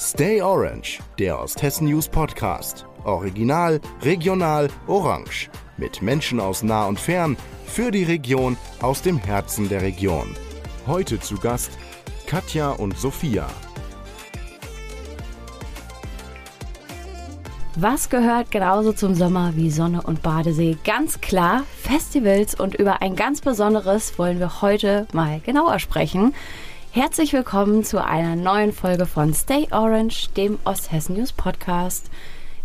Stay Orange, der Osthessen News Podcast. Original, regional, orange. Mit Menschen aus nah und fern, für die Region, aus dem Herzen der Region. Heute zu Gast Katja und Sophia. Was gehört genauso zum Sommer wie Sonne und Badesee? Ganz klar, Festivals und über ein ganz besonderes wollen wir heute mal genauer sprechen. Herzlich willkommen zu einer neuen Folge von Stay Orange, dem Osthessen News Podcast.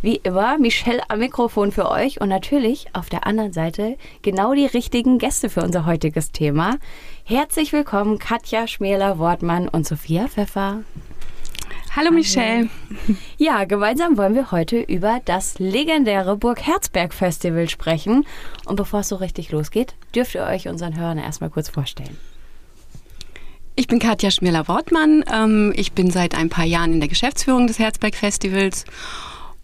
Wie immer, Michelle am Mikrofon für euch und natürlich auf der anderen Seite genau die richtigen Gäste für unser heutiges Thema. Herzlich willkommen Katja Schmäler-Wortmann und Sophia Pfeffer. Hallo Michelle. Ja, gemeinsam wollen wir heute über das legendäre Burg Herzberg Festival sprechen. Und bevor es so richtig losgeht, dürft ihr euch unseren Hörern erstmal kurz vorstellen. Ich bin Katja Schmiller-Wortmann. Ähm, ich bin seit ein paar Jahren in der Geschäftsführung des Herzberg Festivals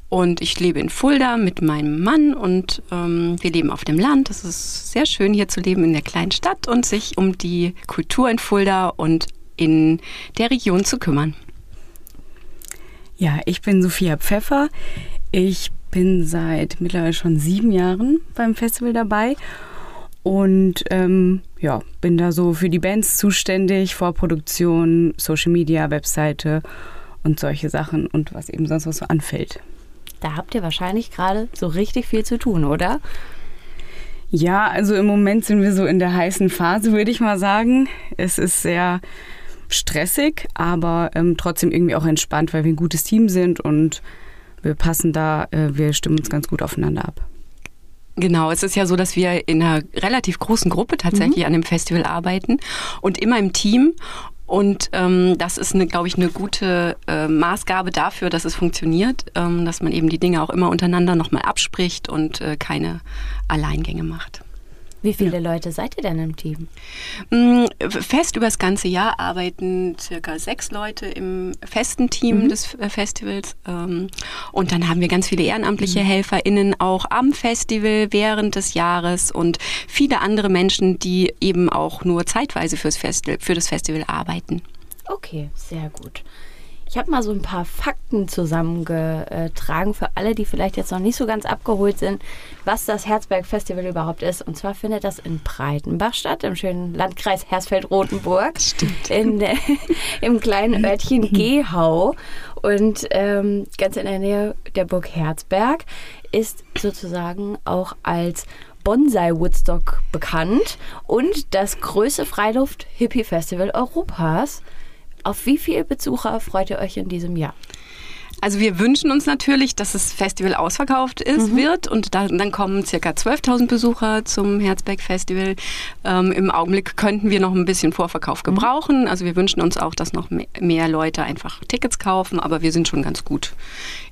und ich lebe in Fulda mit meinem Mann und ähm, wir leben auf dem Land. Es ist sehr schön hier zu leben in der kleinen Stadt und sich um die Kultur in Fulda und in der Region zu kümmern. Ja, ich bin Sophia Pfeffer. Ich bin seit mittlerweile schon sieben Jahren beim Festival dabei und ähm, ja, bin da so für die Bands zuständig, Vorproduktion, Social Media, Webseite und solche Sachen und was eben sonst noch so anfällt. Da habt ihr wahrscheinlich gerade so richtig viel zu tun, oder? Ja, also im Moment sind wir so in der heißen Phase, würde ich mal sagen. Es ist sehr stressig, aber ähm, trotzdem irgendwie auch entspannt, weil wir ein gutes Team sind und wir passen da, äh, wir stimmen uns ganz gut aufeinander ab. Genau, es ist ja so, dass wir in einer relativ großen Gruppe tatsächlich mhm. an dem Festival arbeiten und immer im Team. Und ähm, das ist, glaube ich, eine gute äh, Maßgabe dafür, dass es funktioniert, ähm, dass man eben die Dinge auch immer untereinander nochmal abspricht und äh, keine Alleingänge macht. Wie viele ja. Leute seid ihr denn im Team? Mm, fest über das ganze Jahr arbeiten circa sechs Leute im festen Team mhm. des äh, Festivals. Ähm, und dann haben wir ganz viele ehrenamtliche mhm. HelferInnen auch am Festival während des Jahres und viele andere Menschen, die eben auch nur zeitweise fürs Festival, für das Festival arbeiten. Okay, sehr gut. Ich habe mal so ein paar Fakten zusammengetragen für alle, die vielleicht jetzt noch nicht so ganz abgeholt sind, was das Herzberg Festival überhaupt ist. Und zwar findet das in Breitenbach statt, im schönen Landkreis Hersfeld-Rotenburg. Stimmt. In der, Im kleinen Örtchen Gehau. Und ähm, ganz in der Nähe der Burg Herzberg ist sozusagen auch als Bonsai Woodstock bekannt und das größte Freiluft-Hippie-Festival Europas. Auf wie viele Besucher freut ihr euch in diesem Jahr? Also wir wünschen uns natürlich, dass das Festival ausverkauft ist, mhm. wird und da, dann kommen circa 12.000 Besucher zum Herzberg Festival. Ähm, Im Augenblick könnten wir noch ein bisschen Vorverkauf mhm. gebrauchen. Also wir wünschen uns auch, dass noch mehr Leute einfach Tickets kaufen, aber wir sind schon ganz gut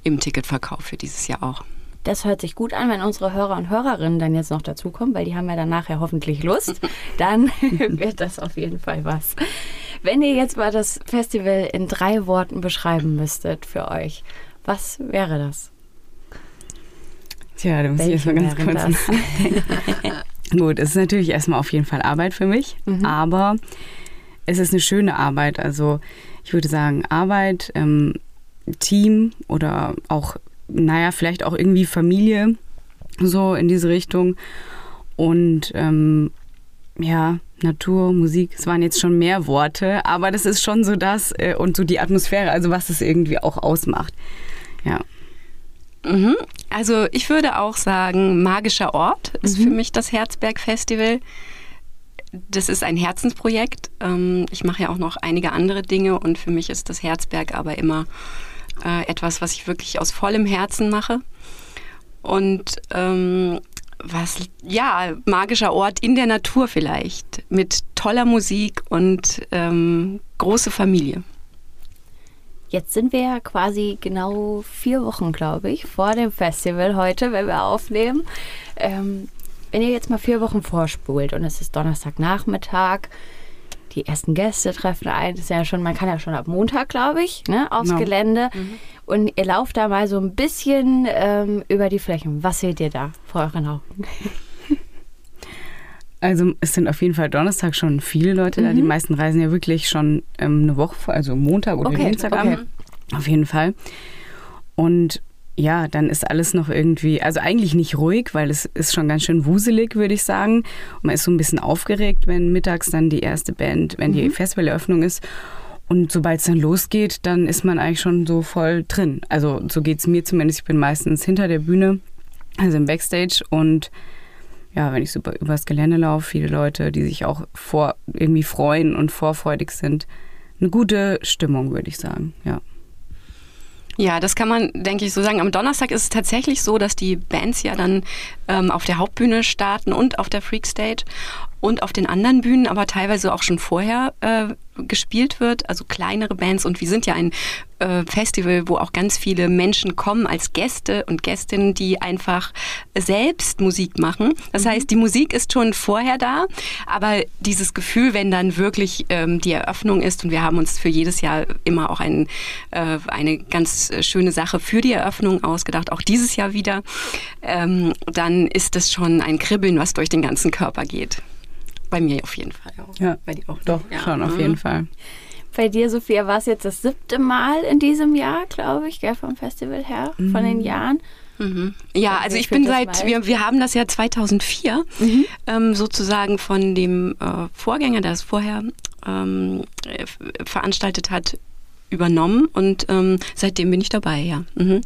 im Ticketverkauf für dieses Jahr auch. Das hört sich gut an, wenn unsere Hörer und Hörerinnen dann jetzt noch dazukommen, weil die haben ja dann nachher hoffentlich Lust. Dann wird das auf jeden Fall was. Wenn ihr jetzt mal das Festival in drei Worten beschreiben müsstet für euch, was wäre das? Tja, da muss Welche ich erstmal ganz kurz Gut, es ist natürlich erstmal auf jeden Fall Arbeit für mich, mhm. aber es ist eine schöne Arbeit. Also ich würde sagen, Arbeit, ähm, Team oder auch naja, vielleicht auch irgendwie Familie, so in diese Richtung. Und ähm, ja, Natur, Musik, es waren jetzt schon mehr Worte, aber das ist schon so das äh, und so die Atmosphäre, also was es irgendwie auch ausmacht. Ja. Mhm. Also ich würde auch sagen, magischer Ort ist mhm. für mich das Herzberg Festival. Das ist ein Herzensprojekt. Ähm, ich mache ja auch noch einige andere Dinge und für mich ist das Herzberg aber immer äh, etwas, was ich wirklich aus vollem Herzen mache. Und ähm, was, ja, magischer Ort in der Natur vielleicht, mit toller Musik und ähm, große Familie. Jetzt sind wir ja quasi genau vier Wochen, glaube ich, vor dem Festival heute, wenn wir aufnehmen. Ähm, wenn ihr jetzt mal vier Wochen vorspult und es ist Donnerstagnachmittag, die ersten Gäste treffen ein. Das ist ja schon, man kann ja schon ab Montag, glaube ich, ne, aufs no. Gelände. Mhm. Und ihr lauft da mal so ein bisschen ähm, über die Flächen. Was seht ihr da vor euren Augen? Also es sind auf jeden Fall Donnerstag schon viele Leute mhm. da. Die mhm. meisten reisen ja wirklich schon ähm, eine Woche, also Montag oder okay. Dienstag okay. an. Auf jeden Fall. Und ja, dann ist alles noch irgendwie, also eigentlich nicht ruhig, weil es ist schon ganz schön wuselig, würde ich sagen. Und man ist so ein bisschen aufgeregt, wenn mittags dann die erste Band, wenn die mhm. Festivaleröffnung ist. Und sobald es dann losgeht, dann ist man eigentlich schon so voll drin. Also so geht es mir zumindest. Ich bin meistens hinter der Bühne, also im Backstage. Und ja, wenn ich so übers Gelände laufe, viele Leute, die sich auch vor, irgendwie freuen und vorfreudig sind. Eine gute Stimmung, würde ich sagen, ja. Ja, das kann man, denke ich, so sagen. Am Donnerstag ist es tatsächlich so, dass die Bands ja dann ähm, auf der Hauptbühne starten und auf der Freak Stage und auf den anderen Bühnen, aber teilweise auch schon vorher äh, gespielt wird, also kleinere Bands. Und wir sind ja ein äh, Festival, wo auch ganz viele Menschen kommen als Gäste und Gästinnen, die einfach selbst Musik machen. Das mhm. heißt, die Musik ist schon vorher da, aber dieses Gefühl, wenn dann wirklich ähm, die Eröffnung ist, und wir haben uns für jedes Jahr immer auch ein, äh, eine ganz schöne Sache für die Eröffnung ausgedacht, auch dieses Jahr wieder, ähm, dann ist das schon ein Kribbeln, was durch den ganzen Körper geht. Bei mir auf jeden Fall auch. Ja, bei dir auch. Doch, ja. schon auf mhm. jeden Fall. Bei dir, Sophia, war es jetzt das siebte Mal in diesem Jahr, glaube ich, gell, vom Festival her, mhm. von den Jahren. Mhm. Ja, also ich bin seit, wir, wir haben das ja 2004 mhm. ähm, sozusagen von dem äh, Vorgänger, der es vorher ähm, veranstaltet hat, übernommen und ähm, seitdem bin ich dabei, ja. Mhm.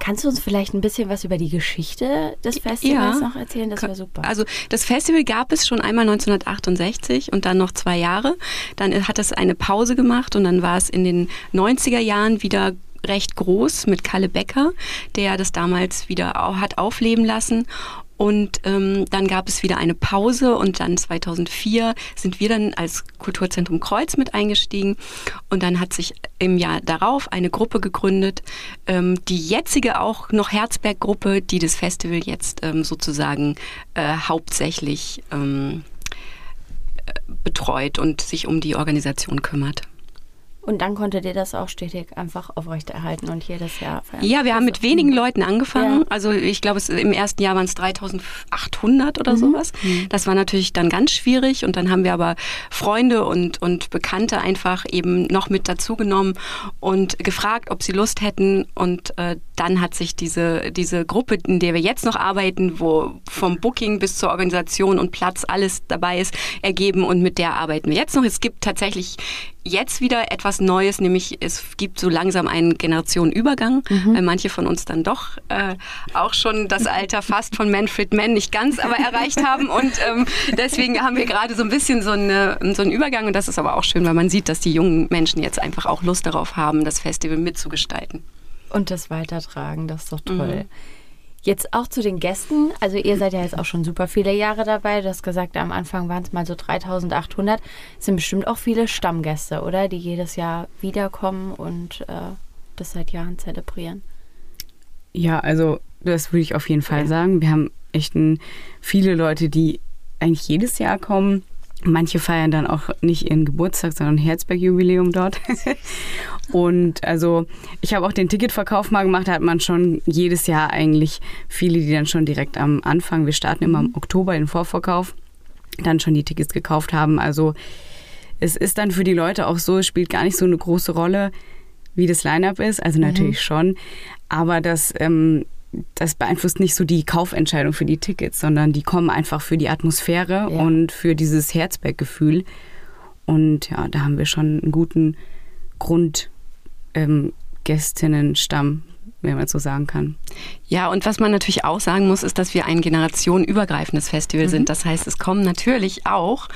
Kannst du uns vielleicht ein bisschen was über die Geschichte des Festivals ja, noch erzählen? Das wäre super. Also das Festival gab es schon einmal 1968 und dann noch zwei Jahre. Dann hat es eine Pause gemacht und dann war es in den 90er Jahren wieder recht groß mit Kalle Becker, der das damals wieder hat aufleben lassen. Und ähm, dann gab es wieder eine Pause und dann 2004 sind wir dann als Kulturzentrum Kreuz mit eingestiegen. Und dann hat sich im Jahr darauf eine Gruppe gegründet, ähm, die jetzige auch noch Herzberg-Gruppe, die das Festival jetzt ähm, sozusagen äh, hauptsächlich ähm, äh, betreut und sich um die Organisation kümmert. Und dann konntet ihr das auch stetig einfach aufrechterhalten und jedes Jahr feiern. Ja, wir haben mit wenigen Leuten angefangen. Ja. Also ich glaube, im ersten Jahr waren es 3800 oder mhm. sowas. Mhm. Das war natürlich dann ganz schwierig und dann haben wir aber Freunde und, und Bekannte einfach eben noch mit dazugenommen und gefragt, ob sie Lust hätten. Und äh, dann hat sich diese, diese Gruppe, in der wir jetzt noch arbeiten, wo vom Booking bis zur Organisation und Platz alles dabei ist, ergeben und mit der arbeiten wir jetzt noch. Es gibt tatsächlich jetzt wieder etwas Neues, nämlich es gibt so langsam einen Generationenübergang, mhm. weil manche von uns dann doch äh, auch schon das Alter fast von Manfred Mann nicht ganz, aber erreicht haben und ähm, deswegen haben wir gerade so ein bisschen so, eine, so einen Übergang und das ist aber auch schön, weil man sieht, dass die jungen Menschen jetzt einfach auch Lust darauf haben, das Festival mitzugestalten. Und das weitertragen, das ist doch toll. Mhm. Jetzt auch zu den Gästen. Also ihr seid ja jetzt auch schon super viele Jahre dabei. Du hast gesagt, am Anfang waren es mal so 3800. Es sind bestimmt auch viele Stammgäste, oder? Die jedes Jahr wiederkommen und äh, das seit Jahren zelebrieren. Ja, also das würde ich auf jeden Fall ja. sagen. Wir haben echt ein, viele Leute, die eigentlich jedes Jahr kommen. Manche feiern dann auch nicht ihren Geburtstag, sondern Herzberg-Jubiläum dort. und also ich habe auch den Ticketverkauf mal gemacht, da hat man schon jedes Jahr eigentlich viele, die dann schon direkt am Anfang, wir starten immer im Oktober den Vorverkauf, dann schon die Tickets gekauft haben. Also es ist dann für die Leute auch so, es spielt gar nicht so eine große Rolle, wie das Line-up ist. Also natürlich mhm. schon. Aber das ähm, das beeinflusst nicht so die Kaufentscheidung für die Tickets, sondern die kommen einfach für die Atmosphäre ja. und für dieses Herzberg-Gefühl. Und ja, da haben wir schon einen guten Grundgästinnenstamm, ähm, wenn man so sagen kann. Ja, und was man natürlich auch sagen muss, ist, dass wir ein generationenübergreifendes Festival mhm. sind. Das heißt, es kommen natürlich auch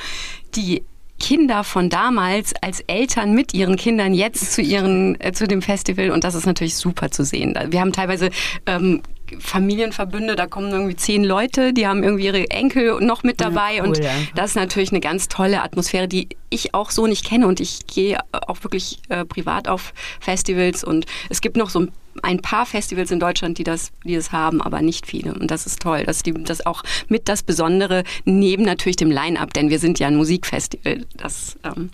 die Kinder von damals als Eltern mit ihren Kindern jetzt zu ihren äh, zu dem Festival. Und das ist natürlich super zu sehen. Wir haben teilweise ähm, Familienverbünde, da kommen irgendwie zehn Leute, die haben irgendwie ihre Enkel noch mit dabei. Ja, cool, und das ist natürlich eine ganz tolle Atmosphäre, die ich auch so nicht kenne. Und ich gehe auch wirklich äh, privat auf Festivals. Und es gibt noch so ein ein paar Festivals in Deutschland, die das, die das haben, aber nicht viele. Und das ist toll, dass die das auch mit das Besondere neben natürlich dem Line-up, denn wir sind ja ein Musikfestival. Das ähm,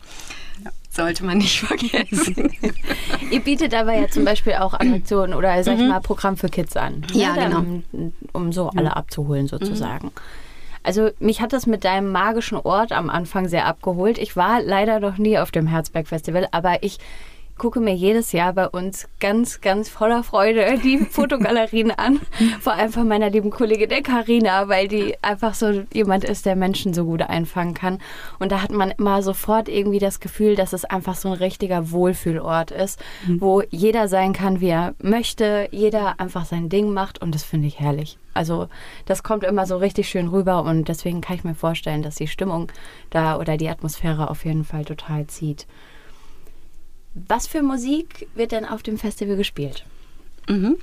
sollte man nicht vergessen. Ihr bietet aber ja zum Beispiel auch Attraktionen oder sag ich mhm. mal Programm für Kids an. Ja, ne? genau. Um, um so alle abzuholen sozusagen. Mhm. Also mich hat das mit deinem magischen Ort am Anfang sehr abgeholt. Ich war leider noch nie auf dem Herzberg Festival, aber ich gucke mir jedes Jahr bei uns ganz, ganz voller Freude die Fotogalerien an. Vor allem von meiner lieben Kollegin der Karina, weil die einfach so jemand ist, der Menschen so gut einfangen kann. Und da hat man immer sofort irgendwie das Gefühl, dass es einfach so ein richtiger Wohlfühlort ist, mhm. wo jeder sein kann, wie er möchte, jeder einfach sein Ding macht und das finde ich herrlich. Also das kommt immer so richtig schön rüber und deswegen kann ich mir vorstellen, dass die Stimmung da oder die Atmosphäre auf jeden Fall total zieht. Was für Musik wird denn auf dem Festival gespielt? Mhm.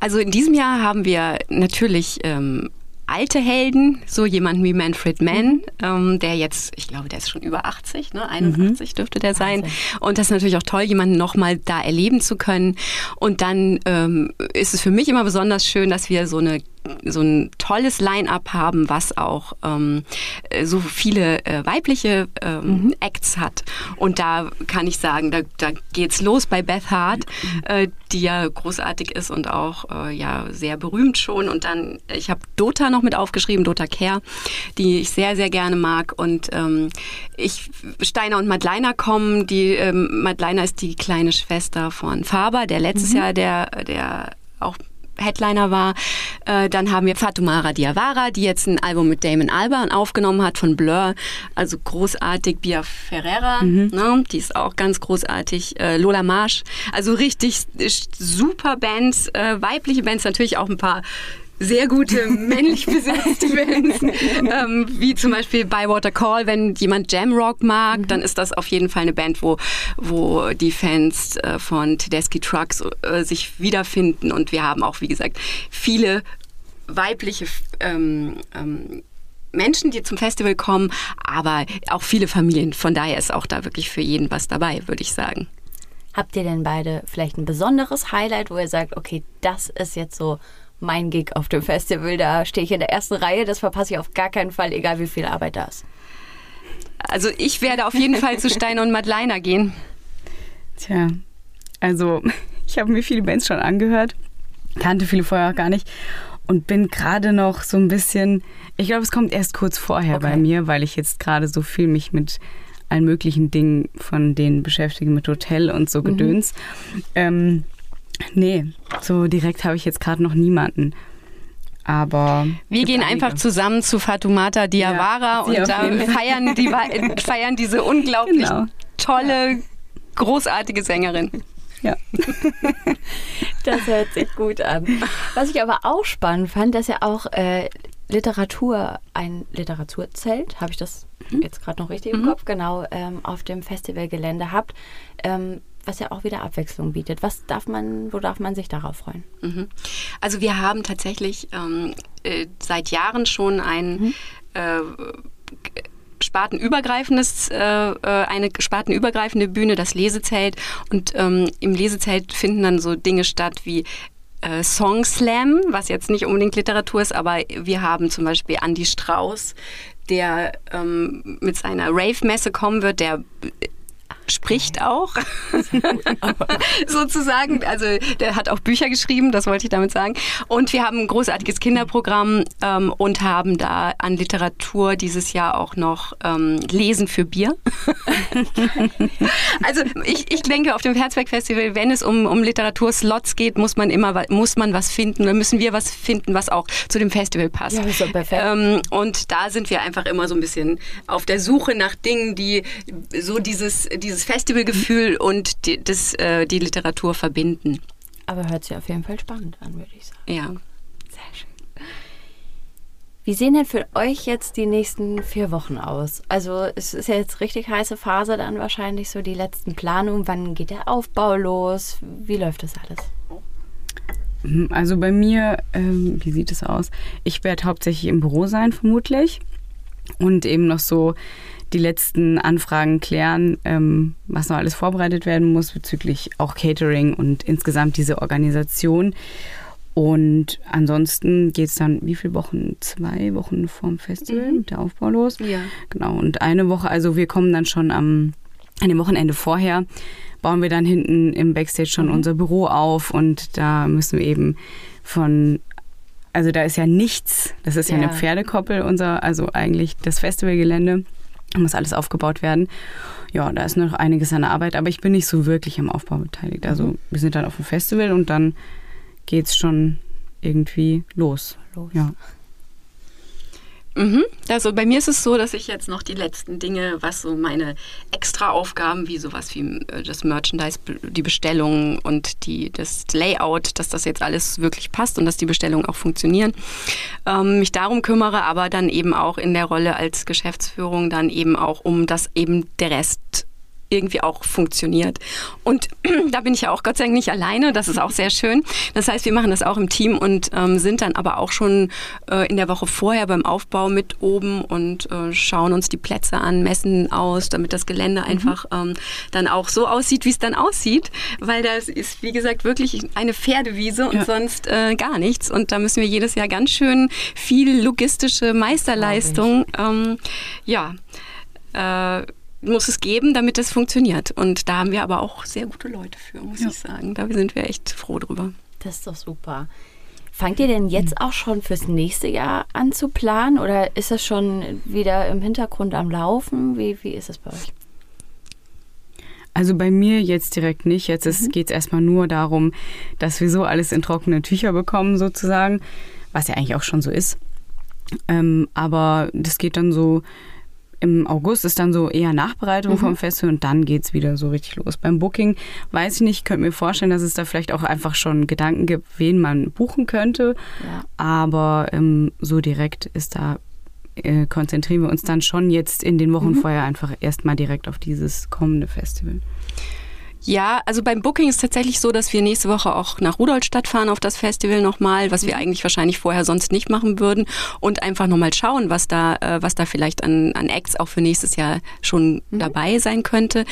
Also in diesem Jahr haben wir natürlich ähm, alte Helden, so jemanden wie Manfred Mann, mhm. ähm, der jetzt, ich glaube, der ist schon über 80, ne? 81 mhm. dürfte der sein. Und das ist natürlich auch toll, jemanden nochmal da erleben zu können. Und dann ähm, ist es für mich immer besonders schön, dass wir so eine so ein tolles Line-up haben, was auch ähm, so viele äh, weibliche ähm, mhm. Acts hat. Und da kann ich sagen, da, da geht's los bei Beth Hart, mhm. äh, die ja großartig ist und auch äh, ja sehr berühmt schon. Und dann, ich habe Dota noch mit aufgeschrieben, Dota Care, die ich sehr, sehr gerne mag. Und ähm, ich, Steiner und Madleiner kommen. Die ähm, Madleiner ist die kleine Schwester von Faber, der letztes mhm. Jahr der, der auch Headliner war. Äh, dann haben wir Fatumara Diawara, die jetzt ein Album mit Damon Albarn aufgenommen hat von Blur. Also großartig. Bia Ferreira, mhm. ne, die ist auch ganz großartig. Äh, Lola Marsch. Also richtig super Bands, äh, weibliche Bands, natürlich auch ein paar sehr gute männlich besetzte Bands, ähm, wie zum Beispiel Bywater Call. Wenn jemand Jamrock mag, mhm. dann ist das auf jeden Fall eine Band, wo, wo die Fans äh, von Tedeschi Trucks äh, sich wiederfinden. Und wir haben auch, wie gesagt, viele weibliche ähm, ähm, Menschen, die zum Festival kommen, aber auch viele Familien. Von daher ist auch da wirklich für jeden was dabei, würde ich sagen. Habt ihr denn beide vielleicht ein besonderes Highlight, wo ihr sagt, okay, das ist jetzt so mein Gig auf dem Festival. Da stehe ich in der ersten Reihe, das verpasse ich auf gar keinen Fall, egal wie viel Arbeit da ist. Also ich werde auf jeden Fall zu Steiner und Madleiner gehen. Tja, also ich habe mir viele Bands schon angehört, kannte viele vorher auch gar nicht und bin gerade noch so ein bisschen, ich glaube, es kommt erst kurz vorher okay. bei mir, weil ich jetzt gerade so viel mich mit allen möglichen Dingen von denen beschäftige, mit Hotel und so mhm. Gedöns. Mhm. Ähm, Nee, so direkt habe ich jetzt gerade noch niemanden. Aber wir gehen einige. einfach zusammen zu Fatumata Diawara ja, und da feiern, die, feiern diese unglaublich genau. tolle, großartige Sängerin. Ja. das hört sich gut an. Was ich aber auch spannend fand, dass er auch äh, Literatur, ein Literaturzelt, habe ich das mhm. jetzt gerade noch richtig im mhm. Kopf, genau, ähm, auf dem Festivalgelände habt. Ähm, was ja auch wieder Abwechslung bietet. Was darf man, wo darf man sich darauf freuen? Mhm. Also wir haben tatsächlich ähm, äh, seit Jahren schon ein mhm. äh, spartenübergreifendes, äh, äh, eine spartenübergreifende Bühne, das Lesezelt. Und ähm, im Lesezelt finden dann so Dinge statt wie äh, Song Slam, was jetzt nicht unbedingt Literatur ist, aber wir haben zum Beispiel Andy Strauß, der ähm, mit seiner Rave-Messe kommen wird, der spricht auch, sozusagen. Also der hat auch Bücher geschrieben, das wollte ich damit sagen. Und wir haben ein großartiges Kinderprogramm ähm, und haben da an Literatur dieses Jahr auch noch ähm, Lesen für Bier. also ich, ich denke, auf dem Herzberg-Festival, wenn es um, um Literaturslots geht, muss man immer muss man was finden. Dann müssen wir was finden, was auch zu dem Festival passt. Ja, das ist perfekt. Ähm, und da sind wir einfach immer so ein bisschen auf der Suche nach Dingen, die so dieses, dieses dieses Festivalgefühl und die, das, äh, die Literatur verbinden. Aber hört sich auf jeden Fall spannend an, würde ich sagen. Ja. Sehr schön. Wie sehen denn für euch jetzt die nächsten vier Wochen aus? Also es ist ja jetzt richtig heiße Phase dann wahrscheinlich so die letzten Planungen. Wann geht der Aufbau los? Wie läuft das alles? Also bei mir, ähm, wie sieht es aus? Ich werde hauptsächlich im Büro sein, vermutlich. Und eben noch so die letzten Anfragen klären, ähm, was noch alles vorbereitet werden muss bezüglich auch Catering und insgesamt diese Organisation. Und ansonsten geht es dann wie viele Wochen? Zwei Wochen vorm Festival mhm. mit der Aufbau los. Ja. Genau. Und eine Woche, also wir kommen dann schon am an dem Wochenende vorher, bauen wir dann hinten im Backstage schon mhm. unser Büro auf und da müssen wir eben von also da ist ja nichts, das ist ja, ja eine Pferdekoppel, unser, also eigentlich das Festivalgelände. Muss alles aufgebaut werden. Ja, da ist noch einiges an der Arbeit, aber ich bin nicht so wirklich am Aufbau beteiligt. Also mhm. wir sind dann auf dem Festival und dann geht es schon irgendwie los. los. Ja. Mhm. Also bei mir ist es so, dass ich jetzt noch die letzten Dinge, was so meine extra Aufgaben, wie sowas wie äh, das Merchandise, die Bestellung und die, das Layout, dass das jetzt alles wirklich passt und dass die Bestellungen auch funktionieren, ähm, mich darum kümmere, aber dann eben auch in der Rolle als Geschäftsführung dann eben auch um das eben der Rest irgendwie auch funktioniert. Und da bin ich ja auch Gott sei Dank nicht alleine, das ist auch sehr schön. Das heißt, wir machen das auch im Team und ähm, sind dann aber auch schon äh, in der Woche vorher beim Aufbau mit oben und äh, schauen uns die Plätze an, messen aus, damit das Gelände mhm. einfach ähm, dann auch so aussieht, wie es dann aussieht, weil das ist, wie gesagt, wirklich eine Pferdewiese und ja. sonst äh, gar nichts. Und da müssen wir jedes Jahr ganz schön viel logistische Meisterleistung, ähm, ja, äh, muss es geben, damit es funktioniert. Und da haben wir aber auch sehr gute Leute für, muss ja. ich sagen. Da sind wir echt froh drüber. Das ist doch super. Fangt ihr denn jetzt auch schon fürs nächste Jahr an zu planen oder ist das schon wieder im Hintergrund am Laufen? Wie, wie ist es bei euch? Also bei mir jetzt direkt nicht. Jetzt mhm. geht es erstmal nur darum, dass wir so alles in trockene Tücher bekommen, sozusagen, was ja eigentlich auch schon so ist. Ähm, aber das geht dann so im August ist dann so eher Nachbereitung mhm. vom Festival und dann geht es wieder so richtig los. Beim Booking weiß ich nicht, könnte mir vorstellen, dass es da vielleicht auch einfach schon Gedanken gibt, wen man buchen könnte. Ja. Aber ähm, so direkt ist da, äh, konzentrieren wir uns dann schon jetzt in den Wochen mhm. vorher einfach erstmal direkt auf dieses kommende Festival. Ja, also beim Booking ist tatsächlich so, dass wir nächste Woche auch nach Rudolstadt fahren auf das Festival nochmal, was wir eigentlich wahrscheinlich vorher sonst nicht machen würden und einfach nochmal schauen, was da, äh, was da vielleicht an, an Acts auch für nächstes Jahr schon mhm. dabei sein könnte.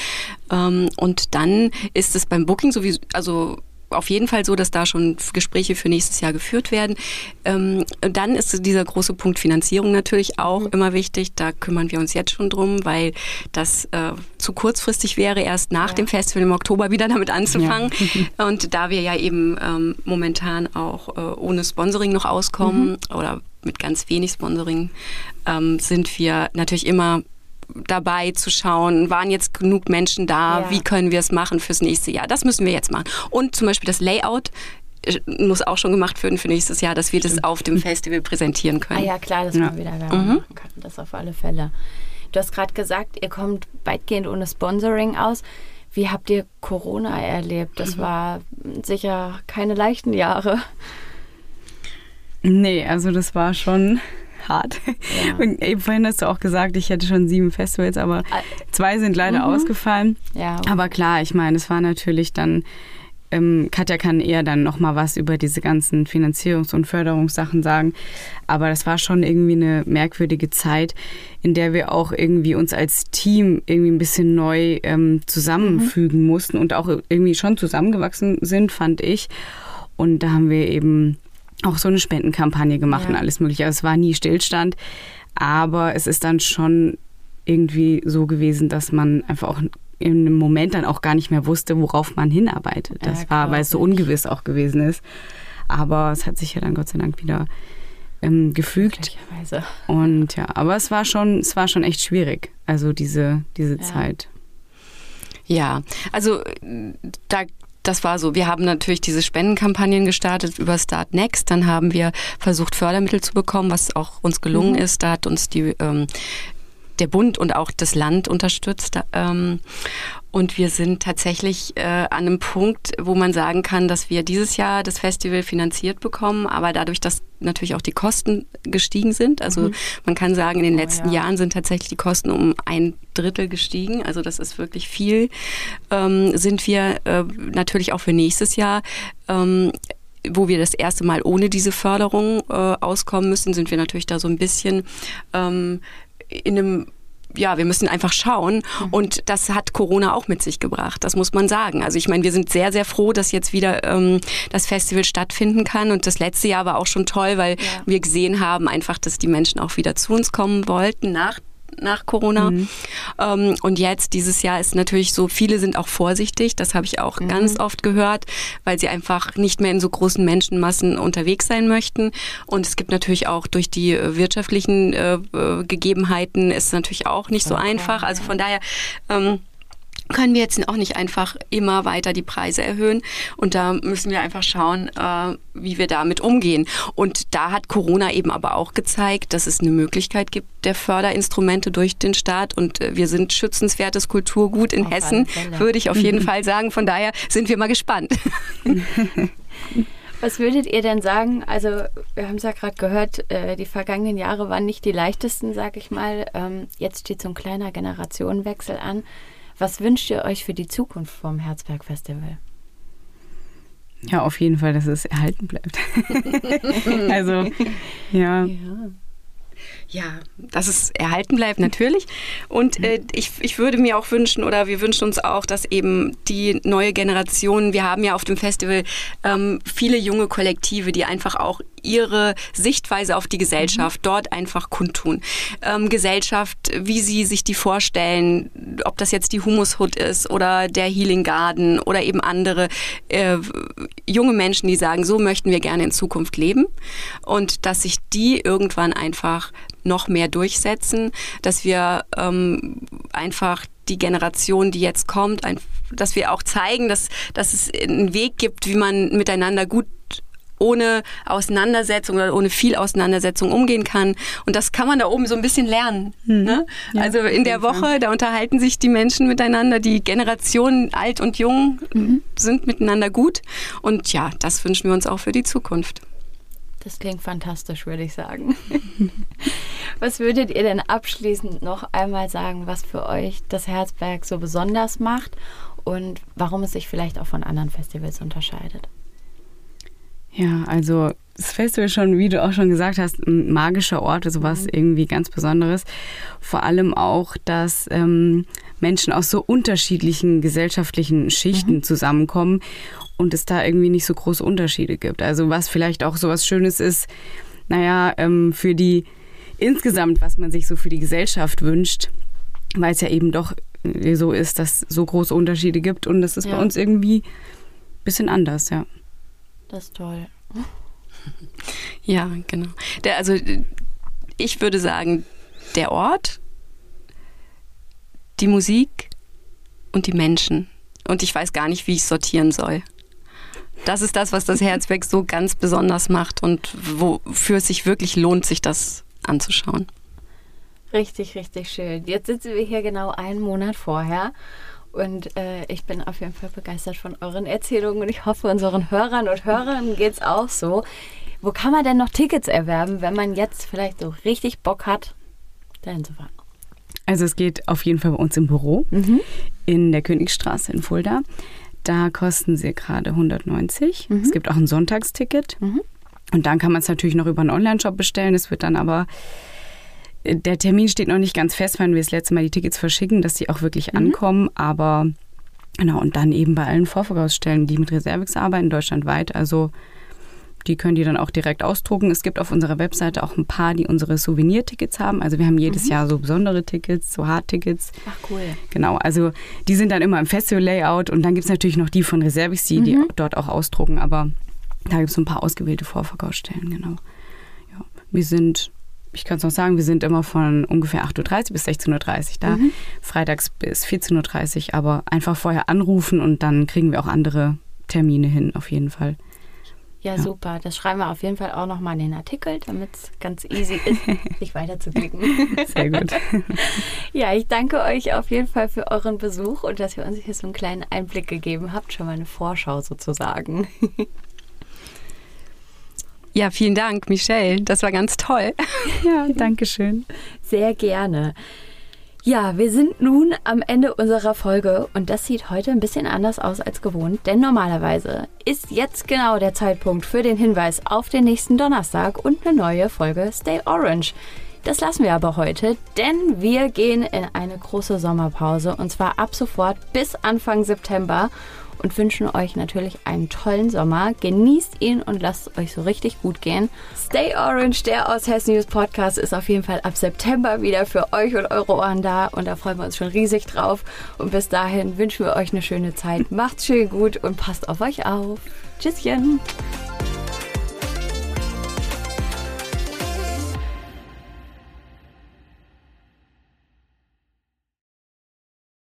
Ähm, und dann ist es beim Booking sowieso, also auf jeden Fall so, dass da schon Gespräche für nächstes Jahr geführt werden. Ähm, dann ist dieser große Punkt Finanzierung natürlich auch mhm. immer wichtig. Da kümmern wir uns jetzt schon drum, weil das äh, zu kurzfristig wäre, erst nach ja. dem Festival im Oktober wieder damit anzufangen. Ja. Und da wir ja eben ähm, momentan auch äh, ohne Sponsoring noch auskommen mhm. oder mit ganz wenig Sponsoring, ähm, sind wir natürlich immer dabei zu schauen, waren jetzt genug Menschen da, ja. wie können wir es machen fürs nächste Jahr. Das müssen wir jetzt machen. Und zum Beispiel das Layout äh, muss auch schon gemacht werden für nächstes Jahr, dass wir das auf dem Festival präsentieren können. Ah ja, klar, dass ja. man wieder Werbung mhm. machen kann. Das auf alle Fälle. Du hast gerade gesagt, ihr kommt weitgehend ohne Sponsoring aus. Wie habt ihr Corona erlebt? Das mhm. war sicher keine leichten Jahre. Nee, also das war schon hart. Ja. Und eben vorhin hast du auch gesagt, ich hätte schon sieben Festivals, aber zwei sind leider mhm. ausgefallen. Ja, okay. Aber klar, ich meine, es war natürlich dann ähm, Katja kann eher dann nochmal was über diese ganzen Finanzierungs- und Förderungssachen sagen. Aber das war schon irgendwie eine merkwürdige Zeit, in der wir auch irgendwie uns als Team irgendwie ein bisschen neu ähm, zusammenfügen mhm. mussten und auch irgendwie schon zusammengewachsen sind, fand ich. Und da haben wir eben auch so eine Spendenkampagne gemacht ja. und alles mögliche. Also es war nie Stillstand, aber es ist dann schon irgendwie so gewesen, dass man einfach auch in einem Moment dann auch gar nicht mehr wusste, worauf man hinarbeitet. Das ja, war, weil es so ungewiss auch gewesen ist. Aber es hat sich ja dann Gott sei Dank wieder ähm, gefügt. Und ja, aber es war schon, es war schon echt schwierig. Also diese, diese ja. Zeit. Ja, also da das war so. Wir haben natürlich diese Spendenkampagnen gestartet über Start Next. Dann haben wir versucht, Fördermittel zu bekommen, was auch uns gelungen mhm. ist. Da hat uns die, ähm, der Bund und auch das Land unterstützt. Ähm, und wir sind tatsächlich äh, an einem Punkt, wo man sagen kann, dass wir dieses Jahr das Festival finanziert bekommen, aber dadurch, dass natürlich auch die Kosten gestiegen sind, also mhm. man kann sagen, in den oh, letzten ja. Jahren sind tatsächlich die Kosten um ein Drittel gestiegen, also das ist wirklich viel, ähm, sind wir äh, natürlich auch für nächstes Jahr ähm, wo wir das erste Mal ohne diese Förderung äh, auskommen müssen, sind wir natürlich da so ein bisschen ähm, in einem ja, wir müssen einfach schauen. Mhm. Und das hat Corona auch mit sich gebracht. Das muss man sagen. Also ich meine, wir sind sehr, sehr froh, dass jetzt wieder ähm, das Festival stattfinden kann. Und das letzte Jahr war auch schon toll, weil ja. wir gesehen haben einfach, dass die Menschen auch wieder zu uns kommen wollten nach nach Corona. Mhm. Ähm, und jetzt, dieses Jahr ist natürlich so, viele sind auch vorsichtig, das habe ich auch mhm. ganz oft gehört, weil sie einfach nicht mehr in so großen Menschenmassen unterwegs sein möchten. Und es gibt natürlich auch durch die äh, wirtschaftlichen äh, äh, Gegebenheiten ist es natürlich auch nicht so einfach. Also von daher ähm, können wir jetzt auch nicht einfach immer weiter die Preise erhöhen. Und da müssen wir einfach schauen, äh, wie wir damit umgehen. Und da hat Corona eben aber auch gezeigt, dass es eine Möglichkeit gibt der Förderinstrumente durch den Staat. Und äh, wir sind schützenswertes Kulturgut in auf Hessen, würde ich auf jeden Fall sagen. Von daher sind wir mal gespannt. Was würdet ihr denn sagen? Also, wir haben es ja gerade gehört, äh, die vergangenen Jahre waren nicht die leichtesten, sag ich mal. Ähm, jetzt steht so ein kleiner Generationenwechsel an. Was wünscht ihr euch für die Zukunft vom Herzberg Festival? Ja, auf jeden Fall, dass es erhalten bleibt. also, ja. ja. Ja, dass es erhalten bleibt, natürlich. Und äh, ich, ich würde mir auch wünschen, oder wir wünschen uns auch, dass eben die neue Generation, wir haben ja auf dem Festival ähm, viele junge Kollektive, die einfach auch ihre Sichtweise auf die Gesellschaft mhm. dort einfach kundtun. Ähm, Gesellschaft, wie sie sich die vorstellen, ob das jetzt die Humus Hood ist oder der Healing Garden oder eben andere äh, junge Menschen, die sagen, so möchten wir gerne in Zukunft leben und dass sich die irgendwann einfach noch mehr durchsetzen, dass wir ähm, einfach die Generation, die jetzt kommt, ein, dass wir auch zeigen, dass, dass es einen Weg gibt, wie man miteinander gut ohne Auseinandersetzung oder ohne viel Auseinandersetzung umgehen kann. Und das kann man da oben so ein bisschen lernen. Mhm. Ne? Ja, also in der Woche, da unterhalten sich die Menschen miteinander, die Generationen alt und jung mhm. sind miteinander gut. Und ja, das wünschen wir uns auch für die Zukunft. Das klingt fantastisch, würde ich sagen. was würdet ihr denn abschließend noch einmal sagen, was für euch das Herzberg so besonders macht und warum es sich vielleicht auch von anderen Festivals unterscheidet? Ja, also das Festival schon, wie du auch schon gesagt hast, ein magischer Ort, also was mhm. irgendwie ganz Besonderes. Vor allem auch, dass ähm, Menschen aus so unterschiedlichen gesellschaftlichen Schichten mhm. zusammenkommen und es da irgendwie nicht so große Unterschiede gibt. Also was vielleicht auch so was Schönes ist, naja, ähm, für die insgesamt, was man sich so für die Gesellschaft wünscht, weil es ja eben doch äh, so ist, dass es so große Unterschiede gibt und das ist ja. bei uns irgendwie ein bisschen anders, ja. Das ist toll. Ja, genau. Der, also ich würde sagen, der Ort, die Musik und die Menschen. Und ich weiß gar nicht, wie ich sortieren soll. Das ist das, was das Herzberg so ganz besonders macht und wofür es sich wirklich lohnt, sich das anzuschauen. Richtig, richtig schön. Jetzt sitzen wir hier genau einen Monat vorher und äh, ich bin auf jeden Fall begeistert von euren Erzählungen und ich hoffe, unseren Hörern und Hörern geht es auch so. Wo kann man denn noch Tickets erwerben, wenn man jetzt vielleicht so richtig Bock hat, dahin zu fahren? Also es geht auf jeden Fall bei uns im Büro mhm. in der Königstraße in Fulda. Da kosten sie gerade 190. Mhm. Es gibt auch ein Sonntagsticket. Mhm. Und dann kann man es natürlich noch über einen Online-Shop bestellen. Es wird dann aber der Termin steht noch nicht ganz fest, wann wir das letzte Mal die Tickets verschicken, dass die auch wirklich mhm. ankommen. Aber genau, und dann eben bei allen Vorverkaufsstellen, die mit Reservix arbeiten, deutschlandweit. Also die können die dann auch direkt ausdrucken. Es gibt auf unserer Webseite auch ein paar, die unsere Souvenir-Tickets haben. Also wir haben jedes mhm. Jahr so besondere Tickets, so Hard-Tickets. Ach cool. Genau, also die sind dann immer im Festival-Layout und dann gibt es natürlich noch die von Reservix, die, mhm. die dort auch ausdrucken. Aber da gibt es so ein paar ausgewählte Vorverkaufsstellen, genau. Ja. Wir sind ich kann es noch sagen, wir sind immer von ungefähr 8.30 Uhr bis 16.30 Uhr da, mhm. freitags bis 14.30 Uhr, aber einfach vorher anrufen und dann kriegen wir auch andere Termine hin, auf jeden Fall. Ja, ja. super. Das schreiben wir auf jeden Fall auch nochmal in den Artikel, damit es ganz easy ist, sich weiterzuklicken. Sehr gut. ja, ich danke euch auf jeden Fall für euren Besuch und dass ihr uns hier so einen kleinen Einblick gegeben habt, schon mal eine Vorschau sozusagen. Ja, vielen Dank, Michelle. Das war ganz toll. Ja, danke schön. Sehr gerne. Ja, wir sind nun am Ende unserer Folge und das sieht heute ein bisschen anders aus als gewohnt, denn normalerweise ist jetzt genau der Zeitpunkt für den Hinweis auf den nächsten Donnerstag und eine neue Folge Stay Orange. Das lassen wir aber heute, denn wir gehen in eine große Sommerpause und zwar ab sofort bis Anfang September und wünschen euch natürlich einen tollen Sommer. Genießt ihn und lasst es euch so richtig gut gehen. Stay Orange, der aus Hessen News Podcast, ist auf jeden Fall ab September wieder für euch und eure Ohren da und da freuen wir uns schon riesig drauf. Und bis dahin wünschen wir euch eine schöne Zeit. Macht's schön gut und passt auf euch auf. Tschüsschen.